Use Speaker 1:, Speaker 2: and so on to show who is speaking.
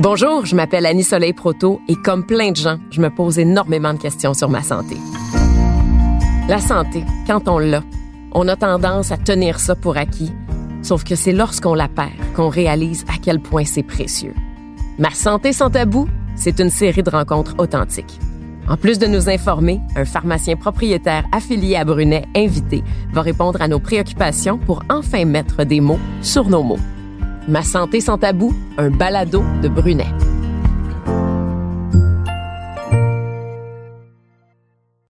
Speaker 1: Bonjour, je m'appelle Annie Soleil Proto et comme plein de gens, je me pose énormément de questions sur ma santé. La santé, quand on l'a, on a tendance à tenir ça pour acquis, sauf que c'est lorsqu'on la perd qu'on réalise à quel point c'est précieux. Ma santé sans tabou, c'est une série de rencontres authentiques. En plus de nous informer, un pharmacien propriétaire affilié à Brunet, invité, va répondre à nos préoccupations pour enfin mettre des mots sur nos mots. Ma santé sans tabou, un balado de Brunet.